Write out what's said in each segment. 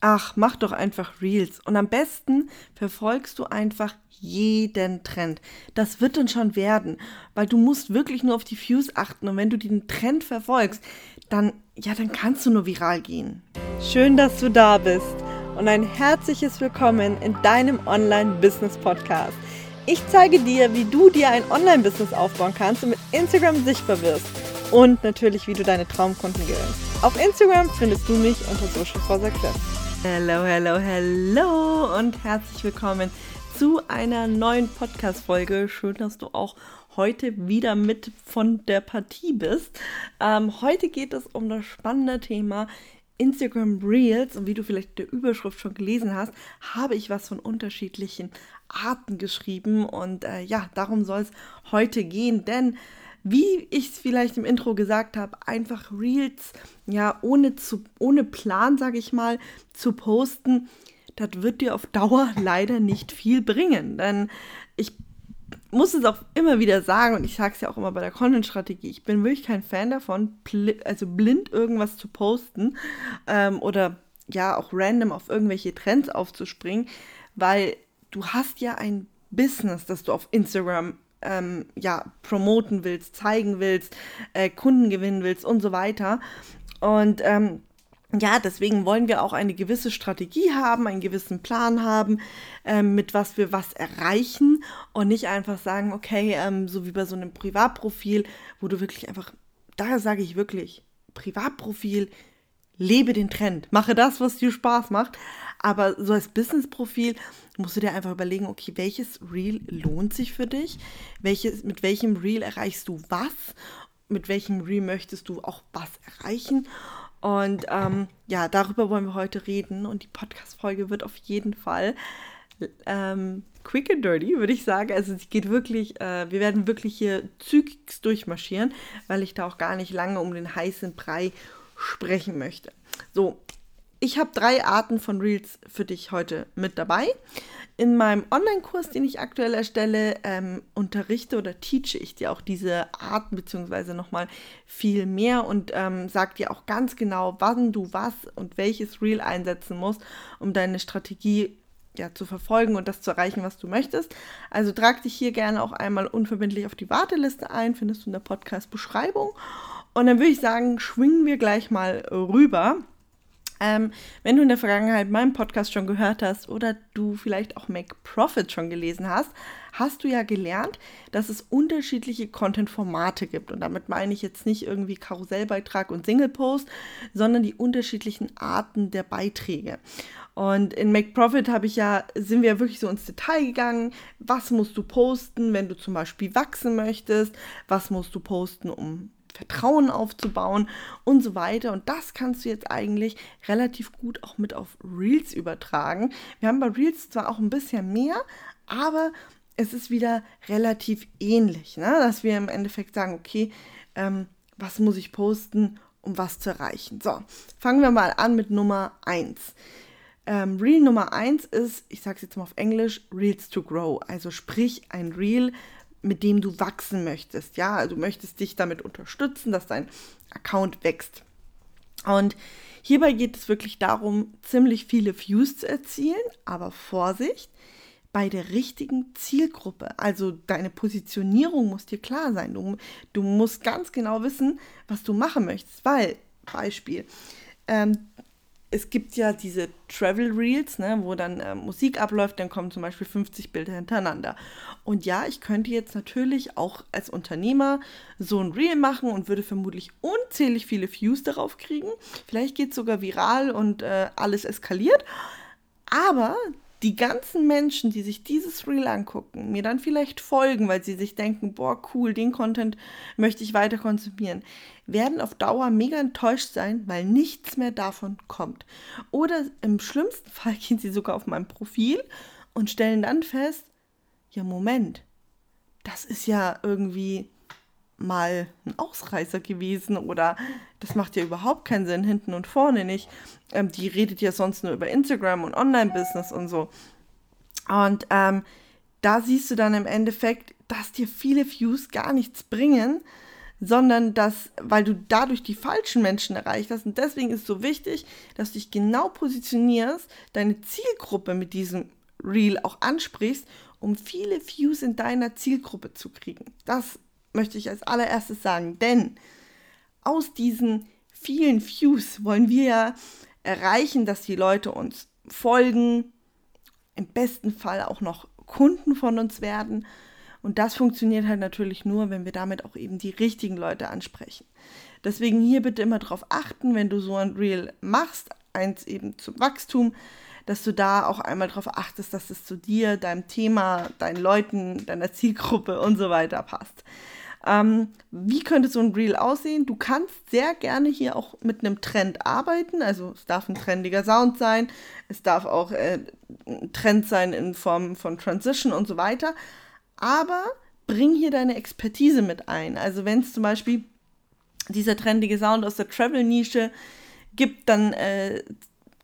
ach, mach doch einfach Reels. Und am besten verfolgst du einfach jeden Trend. Das wird dann schon werden, weil du musst wirklich nur auf die Views achten. Und wenn du den Trend verfolgst, dann, ja, dann kannst du nur viral gehen. Schön, dass du da bist und ein herzliches Willkommen in deinem Online-Business-Podcast. Ich zeige dir, wie du dir ein Online-Business aufbauen kannst und mit Instagram sichtbar wirst. Und natürlich, wie du deine Traumkunden gewinnst. Auf Instagram findest du mich unter Social for Success. Hello, hello, hello und herzlich willkommen zu einer neuen Podcast-Folge. Schön, dass du auch heute wieder mit von der Partie bist. Ähm, heute geht es um das spannende Thema Instagram Reels und wie du vielleicht der Überschrift schon gelesen hast, habe ich was von unterschiedlichen Arten geschrieben und äh, ja, darum soll es heute gehen, denn wie ich es vielleicht im Intro gesagt habe, einfach Reels, ja, ohne, zu, ohne Plan, sage ich mal, zu posten, das wird dir auf Dauer leider nicht viel bringen. Denn ich muss es auch immer wieder sagen, und ich sage es ja auch immer bei der Content-Strategie, ich bin wirklich kein Fan davon, also blind irgendwas zu posten ähm, oder ja auch random auf irgendwelche Trends aufzuspringen, weil du hast ja ein Business, das du auf Instagram ähm, ja, promoten willst, zeigen willst, äh, Kunden gewinnen willst und so weiter. Und ähm, ja, deswegen wollen wir auch eine gewisse Strategie haben, einen gewissen Plan haben, ähm, mit was wir was erreichen und nicht einfach sagen, okay, ähm, so wie bei so einem Privatprofil, wo du wirklich einfach, da sage ich wirklich, Privatprofil, lebe den Trend, mache das, was dir Spaß macht. Aber so als Business-Profil musst du dir einfach überlegen, okay, welches Reel lohnt sich für dich? Welches, mit welchem Reel erreichst du was? Mit welchem Reel möchtest du auch was erreichen? Und ähm, ja, darüber wollen wir heute reden. Und die Podcast-Folge wird auf jeden Fall ähm, quick and dirty, würde ich sagen. Also es geht wirklich, äh, wir werden wirklich hier zügig durchmarschieren, weil ich da auch gar nicht lange um den heißen Brei sprechen möchte. So, ich habe drei Arten von Reels für dich heute mit dabei. In meinem Online-Kurs, den ich aktuell erstelle, ähm, unterrichte oder teache ich dir auch diese Arten beziehungsweise nochmal viel mehr und ähm, sage dir auch ganz genau, wann du was und welches Reel einsetzen musst, um deine Strategie ja, zu verfolgen und das zu erreichen, was du möchtest. Also trag dich hier gerne auch einmal unverbindlich auf die Warteliste ein, findest du in der Podcast-Beschreibung. Und dann würde ich sagen, schwingen wir gleich mal rüber. Ähm, wenn du in der Vergangenheit meinen Podcast schon gehört hast oder du vielleicht auch Make Profit schon gelesen hast, hast du ja gelernt, dass es unterschiedliche Content-Formate gibt. Und damit meine ich jetzt nicht irgendwie Karussellbeitrag und Single-Post, sondern die unterschiedlichen Arten der Beiträge. Und in Make Profit habe ich ja, sind wir wirklich so ins Detail gegangen. Was musst du posten, wenn du zum Beispiel wachsen möchtest? Was musst du posten, um Vertrauen aufzubauen und so weiter. Und das kannst du jetzt eigentlich relativ gut auch mit auf Reels übertragen. Wir haben bei Reels zwar auch ein bisschen mehr, aber es ist wieder relativ ähnlich, ne? dass wir im Endeffekt sagen, okay, ähm, was muss ich posten, um was zu erreichen. So, fangen wir mal an mit Nummer 1. Ähm, Reel Nummer 1 ist, ich sage es jetzt mal auf Englisch, Reels to Grow. Also sprich ein Reel, mit dem du wachsen möchtest. Ja, also du möchtest dich damit unterstützen, dass dein Account wächst. Und hierbei geht es wirklich darum, ziemlich viele Views zu erzielen, aber Vorsicht, bei der richtigen Zielgruppe. Also deine Positionierung muss dir klar sein. Du, du musst ganz genau wissen, was du machen möchtest. Weil, Beispiel, ähm, es gibt ja diese Travel Reels, ne, wo dann äh, Musik abläuft, dann kommen zum Beispiel 50 Bilder hintereinander. Und ja, ich könnte jetzt natürlich auch als Unternehmer so ein Reel machen und würde vermutlich unzählig viele Views darauf kriegen. Vielleicht geht es sogar viral und äh, alles eskaliert. Aber die ganzen Menschen, die sich dieses Reel angucken, mir dann vielleicht folgen, weil sie sich denken, boah, cool, den Content möchte ich weiter konsumieren, werden auf Dauer mega enttäuscht sein, weil nichts mehr davon kommt. Oder im schlimmsten Fall gehen sie sogar auf mein Profil und stellen dann fest, ja, Moment, das ist ja irgendwie mal ein Ausreißer gewesen oder das macht ja überhaupt keinen Sinn, hinten und vorne nicht. Ähm, die redet ja sonst nur über Instagram und Online-Business und so. Und ähm, da siehst du dann im Endeffekt, dass dir viele Views gar nichts bringen, sondern dass, weil du dadurch die falschen Menschen erreicht hast. Und deswegen ist es so wichtig, dass du dich genau positionierst, deine Zielgruppe mit diesem Reel auch ansprichst, um viele Views in deiner Zielgruppe zu kriegen. Das möchte ich als allererstes sagen, denn aus diesen vielen Views wollen wir ja erreichen, dass die Leute uns folgen, im besten Fall auch noch Kunden von uns werden. Und das funktioniert halt natürlich nur, wenn wir damit auch eben die richtigen Leute ansprechen. Deswegen hier bitte immer darauf achten, wenn du so ein Reel machst, eins eben zum Wachstum, dass du da auch einmal darauf achtest, dass es zu dir, deinem Thema, deinen Leuten, deiner Zielgruppe und so weiter passt. Ähm, wie könnte so ein Reel aussehen? Du kannst sehr gerne hier auch mit einem Trend arbeiten. Also es darf ein trendiger Sound sein, es darf auch äh, ein Trend sein in Form von Transition und so weiter. Aber bring hier deine Expertise mit ein. Also wenn es zum Beispiel dieser trendige Sound aus der Travel-Nische gibt, dann äh,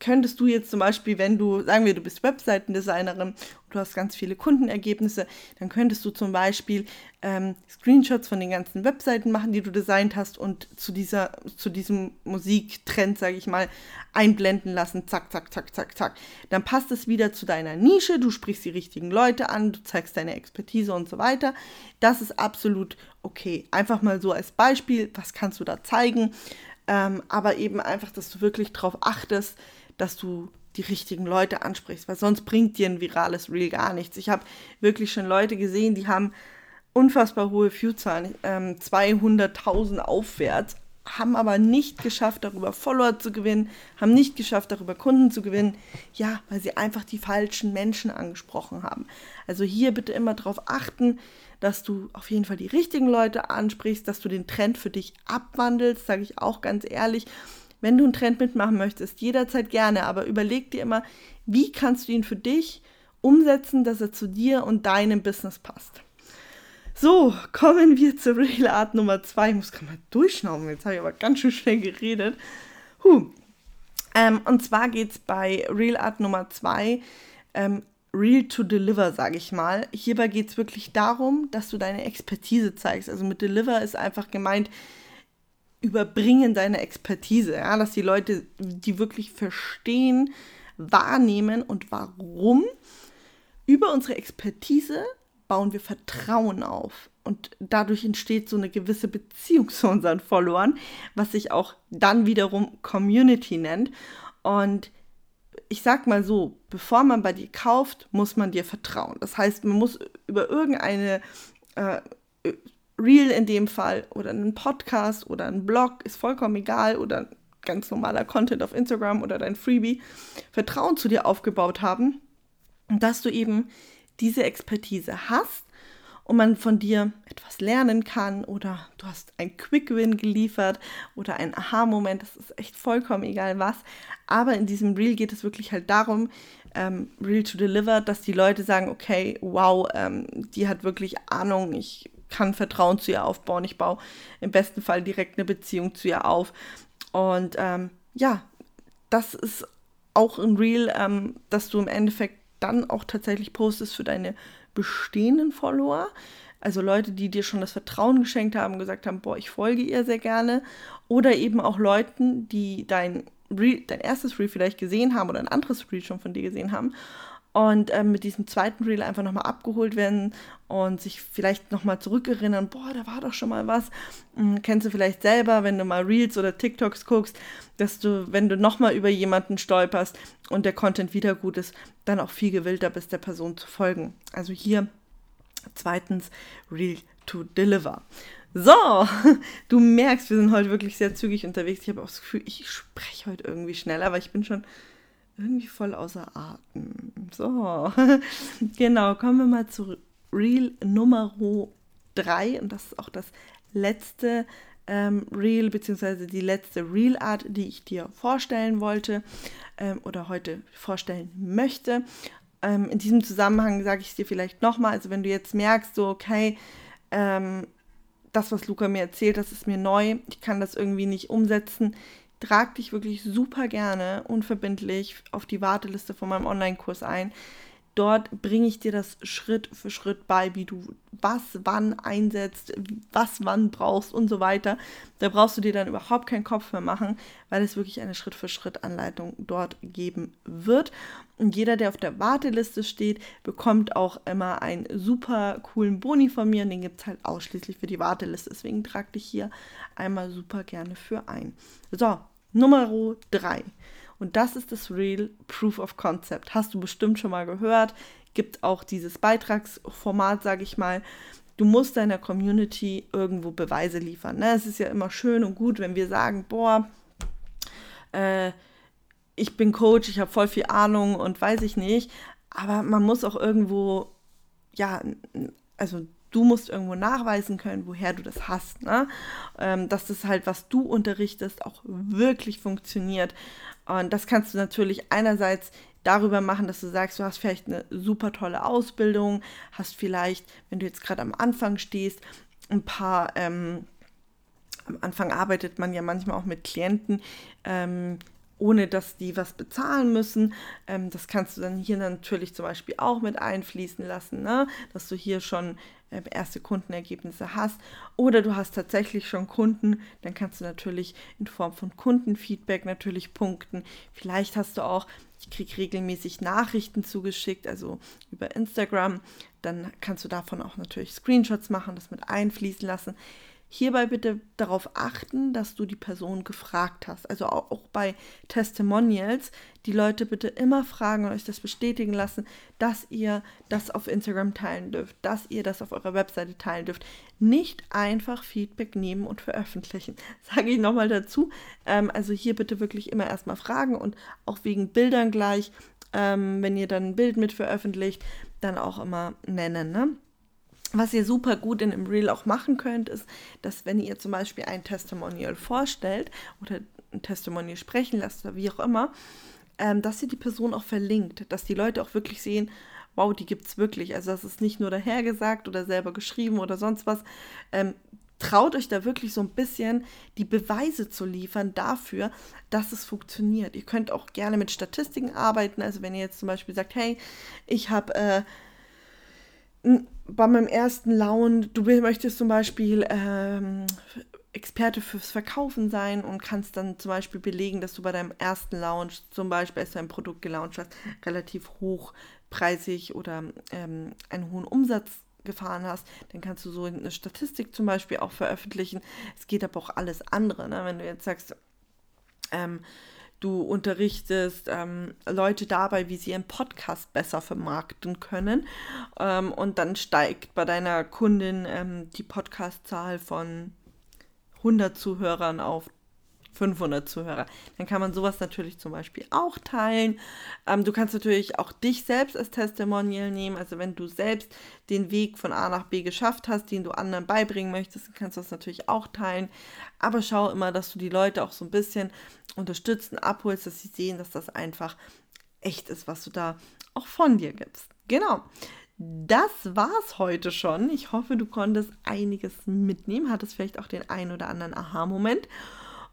könntest du jetzt zum Beispiel, wenn du, sagen wir, du bist Webseitendesignerin und du hast ganz viele Kundenergebnisse, dann könntest du zum Beispiel ähm, Screenshots von den ganzen Webseiten machen, die du designt hast und zu dieser, zu diesem Musiktrend, sage ich mal, einblenden lassen. Zack, zack, zack, zack, zack. Dann passt es wieder zu deiner Nische, du sprichst die richtigen Leute an, du zeigst deine Expertise und so weiter. Das ist absolut okay. Einfach mal so als Beispiel, was kannst du da zeigen? Ähm, aber eben einfach, dass du wirklich darauf achtest, dass du die richtigen Leute ansprichst, weil sonst bringt dir ein virales Reel gar nichts. Ich habe wirklich schon Leute gesehen, die haben unfassbar hohe Viewzahlen, ähm, 200.000 aufwärts, haben aber nicht geschafft, darüber Follower zu gewinnen, haben nicht geschafft, darüber Kunden zu gewinnen, ja, weil sie einfach die falschen Menschen angesprochen haben. Also hier bitte immer darauf achten, dass du auf jeden Fall die richtigen Leute ansprichst, dass du den Trend für dich abwandelst, sage ich auch ganz ehrlich. Wenn du einen Trend mitmachen möchtest, jederzeit gerne, aber überleg dir immer, wie kannst du ihn für dich umsetzen, dass er zu dir und deinem Business passt. So, kommen wir zur Real Art Nummer 2. Ich muss gerade mal durchschnauben, jetzt habe ich aber ganz schön schnell geredet. Huh. Ähm, und zwar geht es bei Real Art Nummer 2 ähm, Real to Deliver, sage ich mal. Hierbei geht es wirklich darum, dass du deine Expertise zeigst. Also mit Deliver ist einfach gemeint, Überbringen deiner Expertise, ja, dass die Leute die wirklich verstehen, wahrnehmen und warum. Über unsere Expertise bauen wir Vertrauen auf und dadurch entsteht so eine gewisse Beziehung zu unseren Followern, was sich auch dann wiederum Community nennt. Und ich sag mal so, bevor man bei dir kauft, muss man dir vertrauen. Das heißt, man muss über irgendeine äh, Reel in dem Fall oder einen Podcast oder einen Blog, ist vollkommen egal, oder ganz normaler Content auf Instagram oder dein Freebie, Vertrauen zu dir aufgebaut haben, dass du eben diese Expertise hast und man von dir etwas lernen kann oder du hast ein Quick-Win geliefert oder ein Aha-Moment, das ist echt vollkommen egal was. Aber in diesem Reel geht es wirklich halt darum, ähm, Reel to Deliver, dass die Leute sagen, okay, wow, ähm, die hat wirklich Ahnung, ich kann Vertrauen zu ihr aufbauen. Ich baue im besten Fall direkt eine Beziehung zu ihr auf. Und ähm, ja, das ist auch ein Real, ähm, dass du im Endeffekt dann auch tatsächlich postest für deine bestehenden Follower. Also Leute, die dir schon das Vertrauen geschenkt haben, gesagt haben, boah, ich folge ihr sehr gerne. Oder eben auch Leuten, die dein, Reel, dein erstes Reel vielleicht gesehen haben oder ein anderes Reel schon von dir gesehen haben und ähm, mit diesem zweiten Reel einfach nochmal abgeholt werden und sich vielleicht nochmal zurückerinnern, boah, da war doch schon mal was. Hm, kennst du vielleicht selber, wenn du mal Reels oder TikToks guckst, dass du, wenn du nochmal über jemanden stolperst und der Content wieder gut ist, dann auch viel gewillter bist, der Person zu folgen. Also hier zweitens Reel to Deliver. So, du merkst, wir sind heute wirklich sehr zügig unterwegs. Ich habe auch das Gefühl, ich spreche heute irgendwie schneller, aber ich bin schon irgendwie voll außer Atem. So, genau, kommen wir mal zu Reel Nummer 3 und das ist auch das letzte ähm, Reel beziehungsweise die letzte Reel Art, die ich dir vorstellen wollte ähm, oder heute vorstellen möchte. Ähm, in diesem Zusammenhang sage ich es dir vielleicht nochmal, also wenn du jetzt merkst, so okay, ähm, das, was Luca mir erzählt, das ist mir neu, ich kann das irgendwie nicht umsetzen, trag dich wirklich super gerne unverbindlich auf die Warteliste von meinem Online-Kurs ein. Dort bringe ich dir das Schritt für Schritt bei, wie du was wann einsetzt, was wann brauchst und so weiter. Da brauchst du dir dann überhaupt keinen Kopf mehr machen, weil es wirklich eine Schritt für Schritt Anleitung dort geben wird. Und jeder, der auf der Warteliste steht, bekommt auch immer einen super coolen Boni von mir und den gibt es halt ausschließlich für die Warteliste. Deswegen trag dich hier einmal super gerne für ein. So, Nummer drei. Und das ist das Real Proof of Concept. Hast du bestimmt schon mal gehört. Gibt auch dieses Beitragsformat, sage ich mal. Du musst deiner Community irgendwo Beweise liefern. Ne? Es ist ja immer schön und gut, wenn wir sagen, boah, äh, ich bin Coach, ich habe voll viel Ahnung und weiß ich nicht. Aber man muss auch irgendwo, ja, also du musst irgendwo nachweisen können, woher du das hast. Ne? Ähm, dass das halt, was du unterrichtest, auch wirklich funktioniert. Und das kannst du natürlich einerseits darüber machen, dass du sagst, du hast vielleicht eine super tolle Ausbildung, hast vielleicht, wenn du jetzt gerade am Anfang stehst, ein paar, ähm, am Anfang arbeitet man ja manchmal auch mit Klienten, ähm, ohne dass die was bezahlen müssen. Ähm, das kannst du dann hier natürlich zum Beispiel auch mit einfließen lassen, ne? dass du hier schon äh, erste Kundenergebnisse hast. Oder du hast tatsächlich schon Kunden, dann kannst du natürlich in Form von Kundenfeedback natürlich punkten. Vielleicht hast du auch, ich kriege regelmäßig Nachrichten zugeschickt, also über Instagram. Dann kannst du davon auch natürlich Screenshots machen, das mit einfließen lassen. Hierbei bitte darauf achten, dass du die Person gefragt hast. Also auch, auch, bei Testimonials, die Leute bitte immer fragen und euch das bestätigen lassen, dass ihr das auf Instagram teilen dürft, dass ihr das auf eurer Webseite teilen dürft. Nicht einfach Feedback nehmen und veröffentlichen. Sage ich nochmal dazu. Ähm, also hier bitte wirklich immer erstmal fragen und auch wegen Bildern gleich, ähm, wenn ihr dann ein Bild mit veröffentlicht, dann auch immer nennen. Ne? Was ihr super gut in dem Reel auch machen könnt, ist, dass wenn ihr zum Beispiel ein Testimonial vorstellt oder ein Testimonial sprechen lasst oder wie auch immer, ähm, dass ihr die Person auch verlinkt, dass die Leute auch wirklich sehen, wow, die gibt es wirklich. Also das ist nicht nur dahergesagt oder selber geschrieben oder sonst was. Ähm, traut euch da wirklich so ein bisschen die Beweise zu liefern dafür, dass es funktioniert. Ihr könnt auch gerne mit Statistiken arbeiten. Also wenn ihr jetzt zum Beispiel sagt, hey, ich habe äh, bei meinem ersten Laun, du möchtest zum Beispiel ähm, Experte fürs Verkaufen sein und kannst dann zum Beispiel belegen, dass du bei deinem ersten Launch zum Beispiel, du ein Produkt gelauncht hast, relativ hochpreisig oder ähm, einen hohen Umsatz gefahren hast, dann kannst du so eine Statistik zum Beispiel auch veröffentlichen. Es geht aber auch alles andere. Ne? Wenn du jetzt sagst, ähm, Du unterrichtest ähm, Leute dabei, wie sie ihren Podcast besser vermarkten können. Ähm, und dann steigt bei deiner Kundin ähm, die Podcastzahl von 100 Zuhörern auf 500 Zuhörer. Dann kann man sowas natürlich zum Beispiel auch teilen. Ähm, du kannst natürlich auch dich selbst als Testimonial nehmen. Also wenn du selbst den Weg von A nach B geschafft hast, den du anderen beibringen möchtest, kannst du das natürlich auch teilen. Aber schau immer, dass du die Leute auch so ein bisschen unterstützt und abholst, dass sie sehen, dass das einfach echt ist, was du da auch von dir gibst. Genau. Das war's heute schon. Ich hoffe, du konntest einiges mitnehmen, hattest vielleicht auch den einen oder anderen Aha-Moment.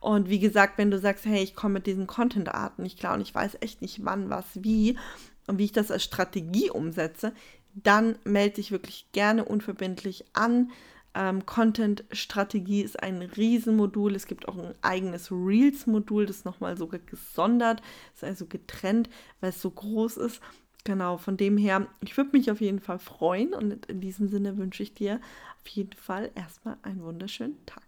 Und wie gesagt, wenn du sagst, hey, ich komme mit diesen Content-Arten nicht klar und ich weiß echt nicht wann, was, wie und wie ich das als Strategie umsetze, dann melde dich wirklich gerne unverbindlich an. Ähm, Content-Strategie ist ein Riesenmodul. Es gibt auch ein eigenes Reels-Modul, das nochmal sogar gesondert, ist also getrennt, weil es so groß ist. Genau, von dem her, ich würde mich auf jeden Fall freuen und in diesem Sinne wünsche ich dir auf jeden Fall erstmal einen wunderschönen Tag.